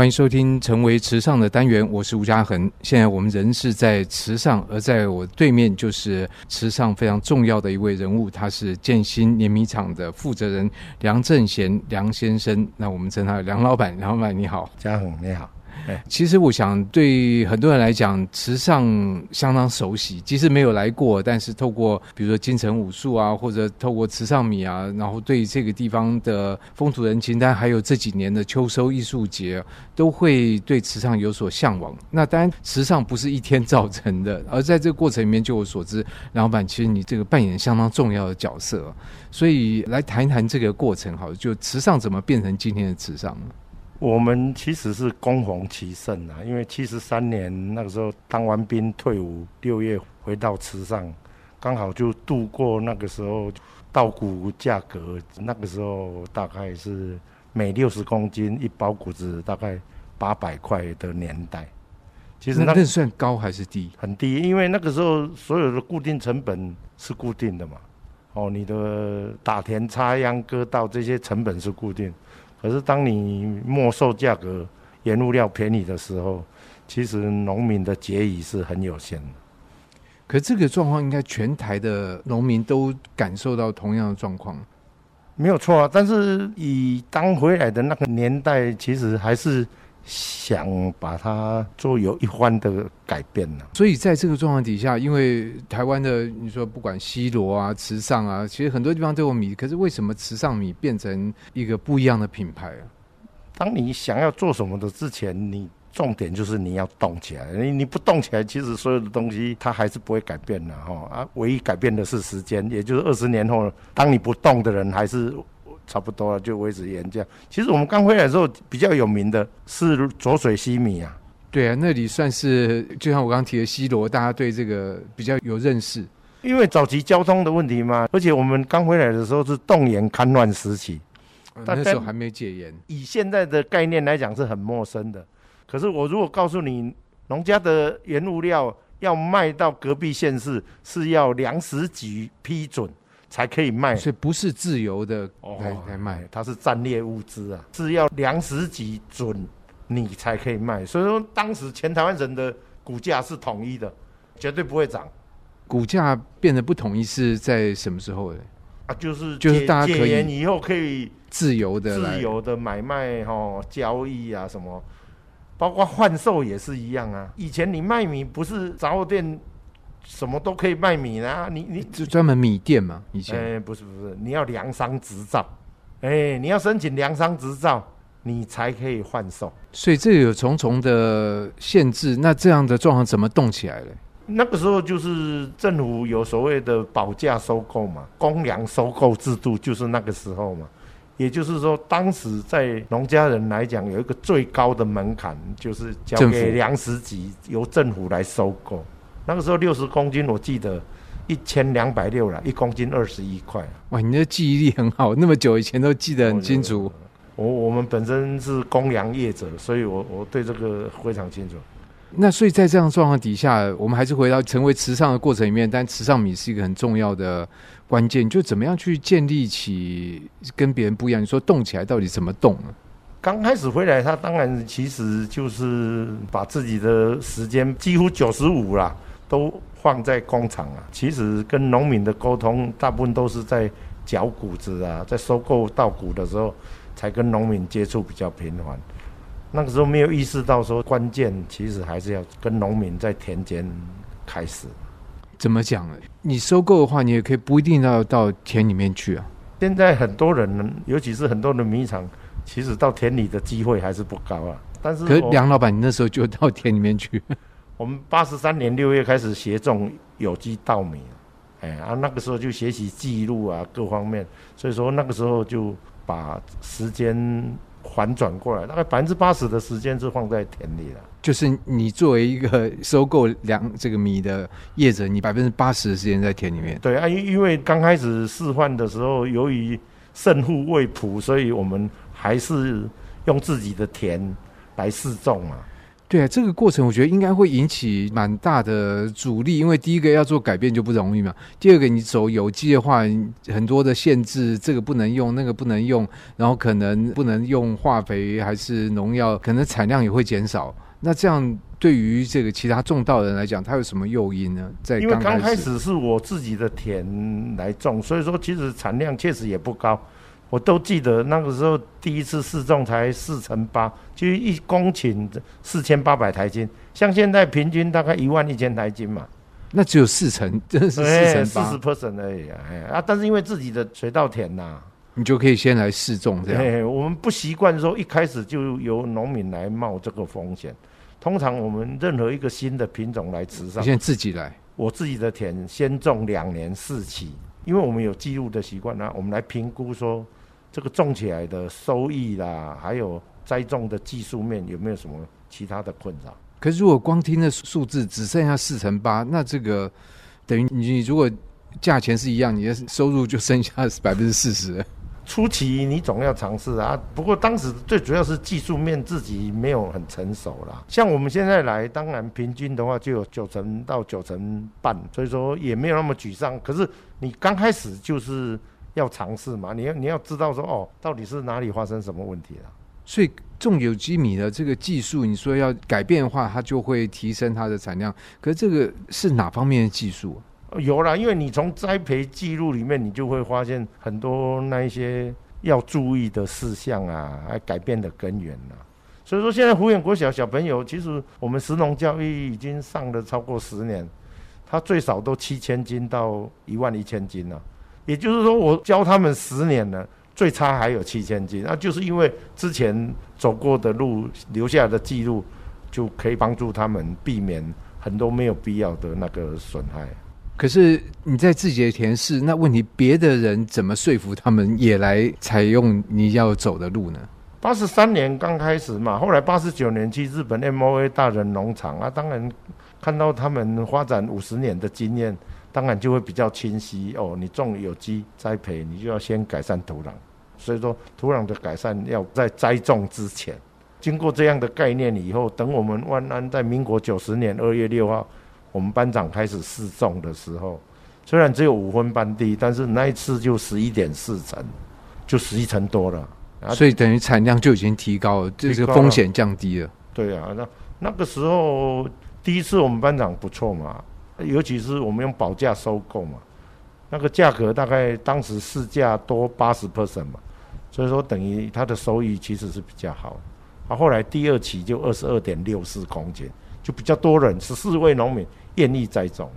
欢迎收听《成为池上》的单元，我是吴嘉恒。现在我们人是在池上，而在我对面就是池上非常重要的一位人物，他是建新碾米厂的负责人梁正贤梁先生。那我们称他梁老板，梁老板你好，家恒你好。其实我想，对很多人来讲，池上相当熟悉。即使没有来过，但是透过比如说金城武术啊，或者透过池上米啊，然后对这个地方的风土人情，但还有这几年的秋收艺术节，都会对池上有所向往。那当然，池上不是一天造成的，而在这个过程里面，就我所知，老板其实你这个扮演相当重要的角色。所以来谈一谈这个过程，好，就池上怎么变成今天的池上？我们其实是攻逢其盛啊，因为七十三年那个时候当完兵退伍，六月回到池上，刚好就度过那个时候稻谷价格，那个时候大概是每六十公斤一包谷子大概八百块的年代。其实那个算高还是低？很低，因为那个时候所有的固定成本是固定的嘛。哦，你的打田、插秧、割稻这些成本是固定。可是，当你没售价格原物料便宜的时候，其实农民的结余是很有限的。可这个状况应该全台的农民都感受到同样的状况，没有错啊。但是以当回来的那个年代，其实还是。想把它做有一番的改变呢，所以在这个状况底下，因为台湾的你说不管西罗啊、池上啊，其实很多地方都有米，可是为什么池上米变成一个不一样的品牌啊？当你想要做什么的之前，你重点就是你要动起来，你你不动起来，其实所有的东西它还是不会改变的哈啊，唯一改变的是时间，也就是二十年后，当你不动的人还是。差不多了，就维持原价。其实我们刚回来的时候，比较有名的是浊水西米啊。对啊，那里算是就像我刚刚提的西罗，大家对这个比较有认识。因为早期交通的问题嘛，而且我们刚回来的时候是动员戡乱时期，嗯，那时候还没戒严。以现在的概念来讲是很陌生的。可是我如果告诉你，农家的原物料要卖到隔壁县市，是要粮食局批准。才可以卖，所以不是自由的来来卖，它是战略物资啊，是要粮食级准你才可以卖。所以说，当时全台湾人的股价是统一的，绝对不会涨。股价变得不统一是在什么时候呢？啊，就是就是大家可以以后可以自由的自由的买卖哈交易啊什么，包括换售也是一样啊。以前你卖米不是杂货店。什么都可以卖米呢？你你就专门米店嘛？以前哎，不是不是，你要粮商执照，哎，你要申请粮商执照，你才可以换售。所以这有重重的限制。那这样的状况怎么动起来了？那个时候就是政府有所谓的保价收购嘛，公粮收购制度就是那个时候嘛。也就是说，当时在农家人来讲，有一个最高的门槛，就是交给粮食局，由政府来收购。那个时候六十公斤，我记得一千两百六了，一公斤二十一块。哇，你的记忆力很好，那么久以前都记得很清楚。我我们本身是公羊业者，所以我我对这个非常清楚。那所以在这样状况底下，我们还是回到成为慈善的过程里面，但慈善米是一个很重要的关键，就怎么样去建立起跟别人不一样？你说动起来到底怎么动呢？刚开始回来，他当然其实就是把自己的时间几乎九十五啦。都放在工厂啊，其实跟农民的沟通，大部分都是在缴谷子啊，在收购稻谷的时候，才跟农民接触比较频繁。那个时候没有意识到说，关键其实还是要跟农民在田间开始。怎么讲呢？你收购的话，你也可以不一定要到田里面去啊。现在很多人，尤其是很多的米厂，其实到田里的机会还是不高啊。但是，可是梁老板，你那时候就到田里面去。我们八十三年六月开始协种有机稻米，哎啊，那个时候就学习记录啊，各方面，所以说那个时候就把时间反转过来，大概百分之八十的时间是放在田里了。就是你作为一个收购粮这个米的业者，你百分之八十的时间在田里面。对啊，因因为刚开始示范的时候，由于胜负未卜，所以我们还是用自己的田来试种嘛。对啊，这个过程我觉得应该会引起蛮大的阻力，因为第一个要做改变就不容易嘛。第二个，你走有机的话，很多的限制，这个不能用，那个不能用，然后可能不能用化肥还是农药，可能产量也会减少。那这样对于这个其他种稻人来讲，它有什么诱因呢？在因为刚开始是我自己的田来种，所以说其实产量确实也不高。我都记得那个时候第一次试种才四成八，就一公顷四千八百台斤，像现在平均大概一万一千台斤嘛。那只有四成，真的是四成四十 percent 而已啊！哎啊，但是因为自己的水稻田呐、啊，你就可以先来试种这样。我们不习惯说一开始就由农民来冒这个风险。通常我们任何一个新的品种来池上，先自己来。我自己的田先种两年四期，因为我们有记录的习惯呢，我们来评估说。这个种起来的收益啦，还有栽种的技术面有没有什么其他的困扰？可是如果光听的数字只剩下四成八，那这个等于你如果价钱是一样，你的收入就剩下 百分之四十。初期你总要尝试啊，不过当时最主要是技术面自己没有很成熟啦。像我们现在来，当然平均的话就有九成到九成半，所以说也没有那么沮丧。可是你刚开始就是。要尝试嘛？你要你要知道说哦，到底是哪里发生什么问题了？所以种有机米的这个技术，你说要改变的话，它就会提升它的产量。可是这个是哪方面的技术？有啦，因为你从栽培记录里面，你就会发现很多那一些要注意的事项啊，还改变的根源啊。所以说，现在福远国小小朋友，其实我们食农教育已经上了超过十年，他最少都七千斤到一万一千斤了。也就是说，我教他们十年了，最差还有七千斤，那就是因为之前走过的路留下的记录，就可以帮助他们避免很多没有必要的那个损害。可是你在自己的田试，那问题别的人怎么说服他们也来采用你要走的路呢？八十三年刚开始嘛，后来八十九年去日本 MOA 大人农场啊，当然看到他们发展五十年的经验。当然就会比较清晰哦。你种有机栽培，你就要先改善土壤。所以说，土壤的改善要在栽种之前。经过这样的概念以后，等我们万安在民国九十年二月六号，我们班长开始试种的时候，虽然只有五分班地，但是那一次就十一点四成，就十一成多了。所以等于产量就已经提高了，这个风险降低了。对啊，那那个时候第一次我们班长不错嘛。尤其是我们用保价收购嘛，那个价格大概当时市价多八十 percent 嘛，所以说等于它的收益其实是比较好。啊，后来第二期就二十二点六四公斤，就比较多人，十四位农民愿意栽种。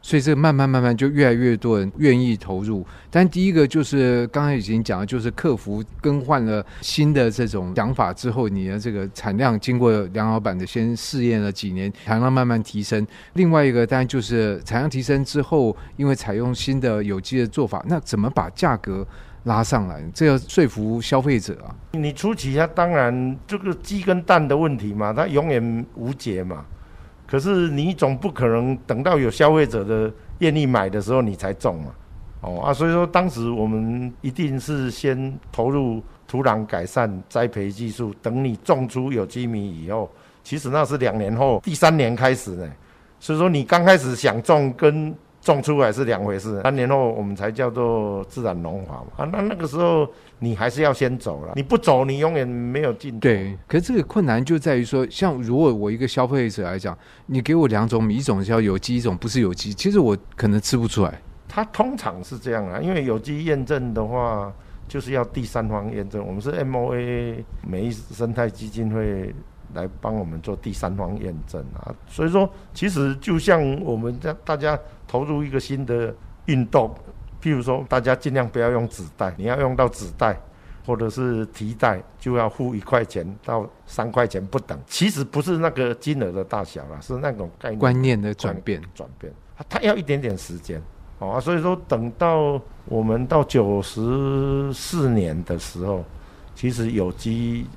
所以这慢慢慢慢就越来越多人愿意投入，但第一个就是刚才已经讲了，就是客服更换了新的这种想法之后，你的这个产量经过梁老板的先试验了几年，产量慢慢提升。另外一个当然就是产量提升之后，因为采用新的有机的做法，那怎么把价格拉上来？这要说服消费者啊。你初期它当然这个鸡跟蛋的问题嘛，它永远无解嘛。可是你总不可能等到有消费者的愿意买的时候你才种嘛，哦啊，所以说当时我们一定是先投入土壤改善、栽培技术，等你种出有机米以后，其实那是两年后，第三年开始呢。所以说你刚开始想种跟种出来是两回事，三年后我们才叫做自然农法嘛。啊，那那个时候。你还是要先走了，你不走，你永远没有进。对，可是这个困难就在于说，像如果我一个消费者来讲，你给我两种米，一种叫有机，一种不是有机，其实我可能吃不出来。它通常是这样啊，因为有机验证的话，就是要第三方验证。我们是 MOA 美益生态基金会来帮我们做第三方验证啊，所以说其实就像我们这大家投入一个新的运动。譬如说，大家尽量不要用纸袋，你要用到纸袋或者是提袋，就要付一块钱到三块钱不等。其实不是那个金额的大小啦，是那种概念观念的转变。转变，它要一点点时间，哦，所以说等到我们到九十四年的时候，其实有机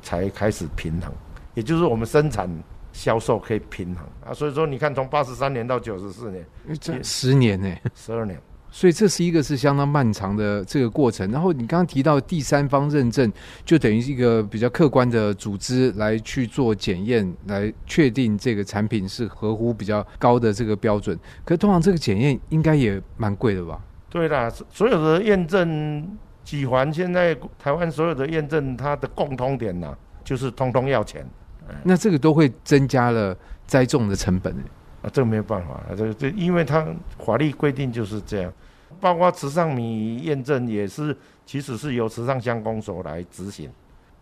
才开始平衡，也就是我们生产销售可以平衡啊。所以说，你看从八十三年到九十四年，这十年呢，十二年。所以这是一个是相当漫长的这个过程。然后你刚刚提到第三方认证，就等于一个比较客观的组织来去做检验，来确定这个产品是合乎比较高的这个标准。可是通常这个检验应该也蛮贵的吧？对啦，所有的验证几环，现在台湾所有的验证，它的共通点呢、啊，就是通通要钱。那这个都会增加了栽种的成本。啊，这个没有办法，这这因为它法律规定就是这样，包括池上米验证也是，其实是由池上乡公所来执行。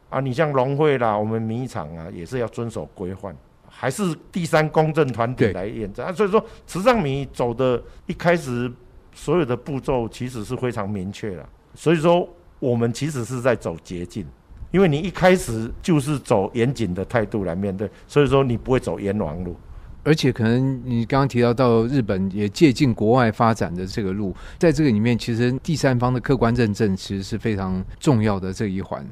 啊，你像农会啦，我们米厂啊，也是要遵守规范，还是第三公证团体来验证啊。所以说，池上米走的一开始所有的步骤其实是非常明确的。所以说，我们其实是在走捷径，因为你一开始就是走严谨的态度来面对，所以说你不会走冤枉路。而且可能你刚刚提到到日本也借鉴国外发展的这个路，在这个里面，其实第三方的客观认证其实是非常重要的这一环。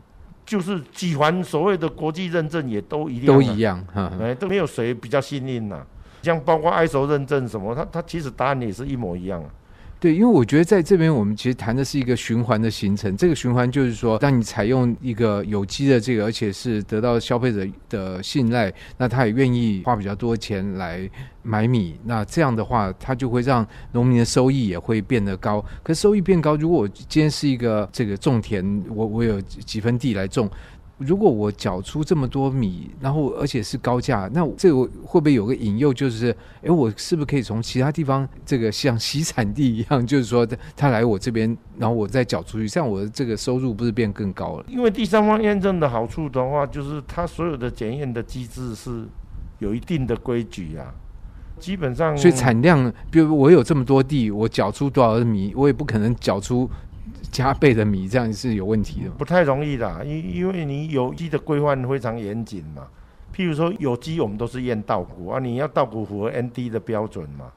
就是几环所谓的国际认证也都一样，都一样，哎，都没有谁比较幸运呐。像包括 ISO 认证什么，它它其实答案也是一模一样。对，因为我觉得在这边我们其实谈的是一个循环的形成。这个循环就是说，当你采用一个有机的这个，而且是得到消费者的信赖，那他也愿意花比较多钱来买米。那这样的话，他就会让农民的收益也会变得高。可收益变高，如果我今天是一个这个种田，我我有几分地来种。如果我缴出这么多米，然后而且是高价，那这个会不会有个引诱？就是，哎，我是不是可以从其他地方，这个像洗产地一样，就是说他来我这边，然后我再缴出去，这样我的这个收入不是变更高了？因为第三方验证的好处的话，就是它所有的检验的机制是有一定的规矩啊，基本上。所以产量，比如我有这么多地，我缴出多少的米，我也不可能缴出。加倍的米，这样是有问题的，不太容易的，因因为你有机的规范非常严谨嘛。譬如说有机，我们都是验稻谷啊，你要稻谷符合 ND 的标准嘛。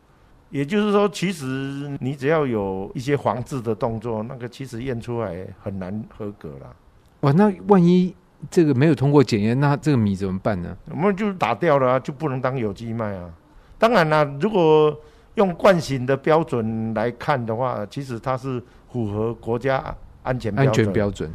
也就是说，其实你只要有一些防治的动作，那个其实验出来很难合格啦。哇，那万一这个没有通过检验，那这个米怎么办呢？我们就打掉了啊，就不能当有机卖啊。当然啦，如果用惯性的标准来看的话，其实它是。符合国家安全安全标准，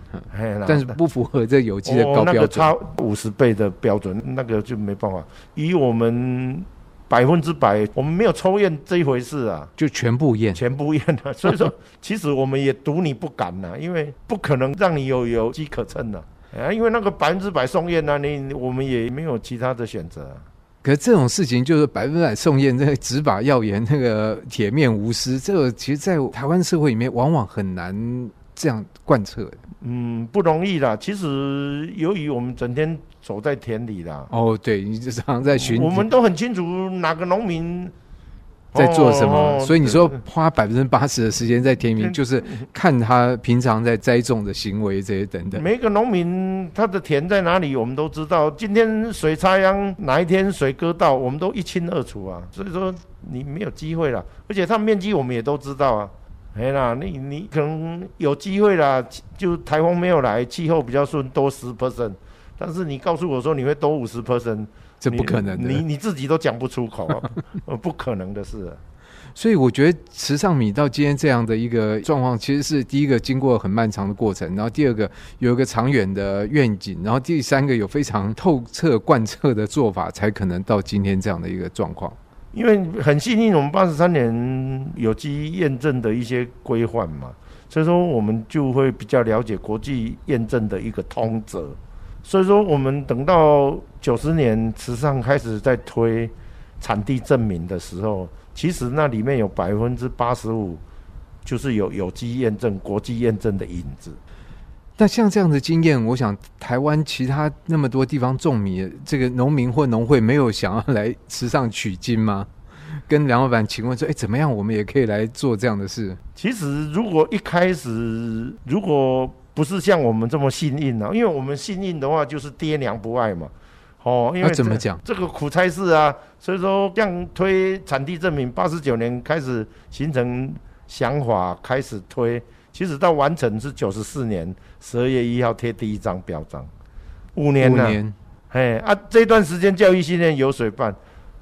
但是不符合这有机的高标准。哦，那个差五十倍的标准，那个就没办法。以我们百分之百，我们没有抽验这一回事啊，就全部验，全部验了。所以说，其实我们也赌你不敢呐，因为不可能让你有有机可乘的啊，因为那个百分之百送验啊，你我们也没有其他的选择。可是这种事情就是百分百送验，这个执法要严，那个铁面无私，这个其实，在台湾社会里面，往往很难这样贯彻。嗯，不容易啦。其实，由于我们整天走在田里啦，哦，对，你就常常在巡，我们都很清楚哪个农民。在做什么？所以你说花百分之八十的时间在田里，就是看他平常在栽种的行为这些等等。每个农民他的田在哪里，我们都知道。今天谁插秧，哪一天谁割稻，我们都一清二楚啊。所以说你没有机会了，而且他面积我们也都知道啊。哎啦，你你可能有机会啦，就台风没有来，气候比较顺，多十 percent。但是你告诉我说你会多五十 percent。这不可能的，你你自己都讲不出口，不可能的事。所以我觉得池上米到今天这样的一个状况，其实是第一个经过很漫长的过程，然后第二个有一个长远的愿景，然后第三个有非常透彻贯彻的做法，才可能到今天这样的一个状况。因为很幸运，我们八十三年有机验证的一些规范嘛，所以说我们就会比较了解国际验证的一个通则。所以说，我们等到九十年慈善开始在推产地证明的时候，其实那里面有百分之八十五就是有有机验证、国际验证的影子。那像这样的经验，我想台湾其他那么多地方种米，这个农民或农会没有想要来池上取经吗？跟梁老板请问说，哎，怎么样，我们也可以来做这样的事？其实，如果一开始如果不是像我们这么幸运啊，因为我们幸运的话就是爹娘不爱嘛，哦，因为怎么讲？这个苦差事啊，所以说这样推产地证明，八十九年开始形成想法，开始推，其实到完成是九十四年十二月一号贴第一张标章，五年了，五年，哎啊，这段时间教育训练有水办，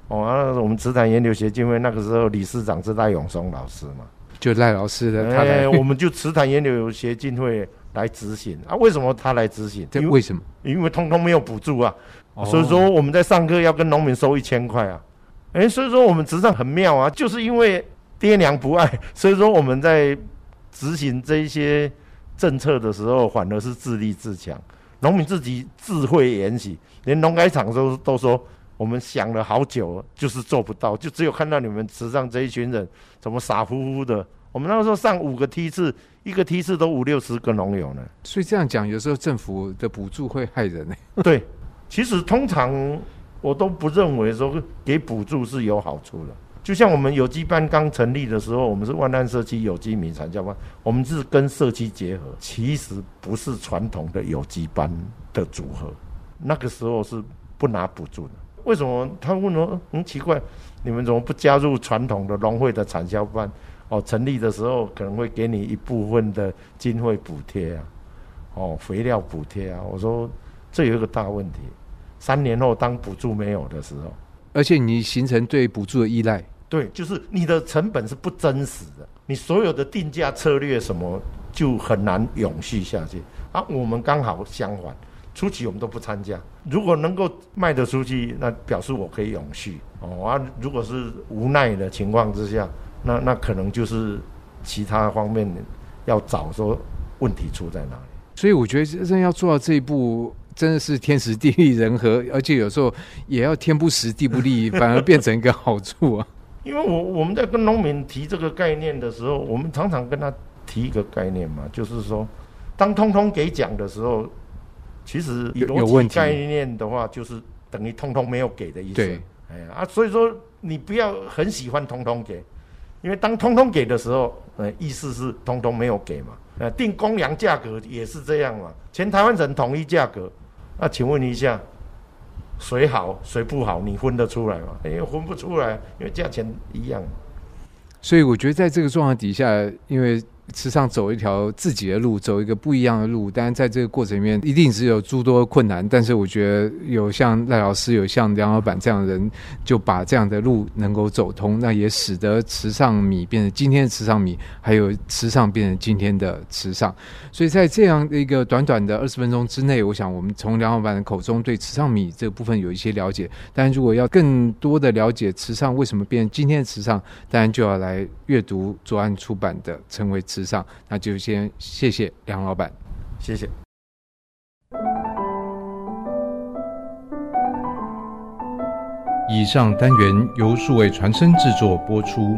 哦，啊，我们慈潭研究协进会那个时候理事长是赖永松老师嘛。就赖老师的，哎、欸，我们就慈潭研究协进会来执行啊。为什么他来执行？这为什么？因为通通没有补助啊，哦、所以说我们在上课要跟农民收一千块啊。哎、欸，所以说我们执政很妙啊，就是因为爹娘不爱，所以说我们在执行这一些政策的时候，反而是自立自强。农民自己自慧研习，连农改场都都说。我们想了好久，就是做不到，就只有看到你们池上这一群人怎么傻乎乎的。我们那个时候上五个梯次，一个梯次都五六十个农友呢。所以这样讲，有时候政府的补助会害人呢。对，其实通常我都不认为说给补助是有好处的。就像我们有机班刚成立的时候，我们是万安社区有机米产销班，我们是跟社区结合，其实不是传统的有机班的组合。那个时候是不拿补助的。为什么他问我很奇怪，你们怎么不加入传统的农会的产销班？哦，成立的时候可能会给你一部分的经费补贴啊，哦，肥料补贴啊。我说这有一个大问题，三年后当补助没有的时候，而且你形成对补助的依赖，对，就是你的成本是不真实的，你所有的定价策略什么就很难永续下去啊。我们刚好相反。初期我们都不参加，如果能够卖得出去，那表示我可以永续哦。啊，如果是无奈的情况之下，那那可能就是其他方面要找说问题出在哪里。所以我觉得真正要做到这一步，真的是天时地利人和，而且有时候也要天不时地不利，反而变成一个好处啊。因为我我们在跟农民提这个概念的时候，我们常常跟他提一个概念嘛，就是说，当通通给奖的时候。其实有问题概念的话，就是等于通通没有给的意思。对，哎呀啊，所以说你不要很喜欢通通给，因为当通通给的时候，呃，意思是通通没有给嘛。呃，定公粮价格也是这样嘛，全台湾人统一价格。那请问一下，谁好谁不好，你分得出来吗？因为分不出来，因为价钱一样。所以我觉得在这个状况底下，因为。池上走一条自己的路，走一个不一样的路。当然，在这个过程里面，一定是有诸多困难。但是，我觉得有像赖老师，有像梁老板这样的人，就把这样的路能够走通，那也使得池上米变成今天的池上米，还有池上变成今天的池上。所以在这样的一个短短的二十分钟之内，我想我们从梁老板的口中对池上米这部分有一些了解。但如果要更多的了解池上为什么变成今天的池上，当然就要来阅读左岸出版的《成为》。池上，那就先谢谢梁老板，谢谢。以上单元由数位传声制作播出。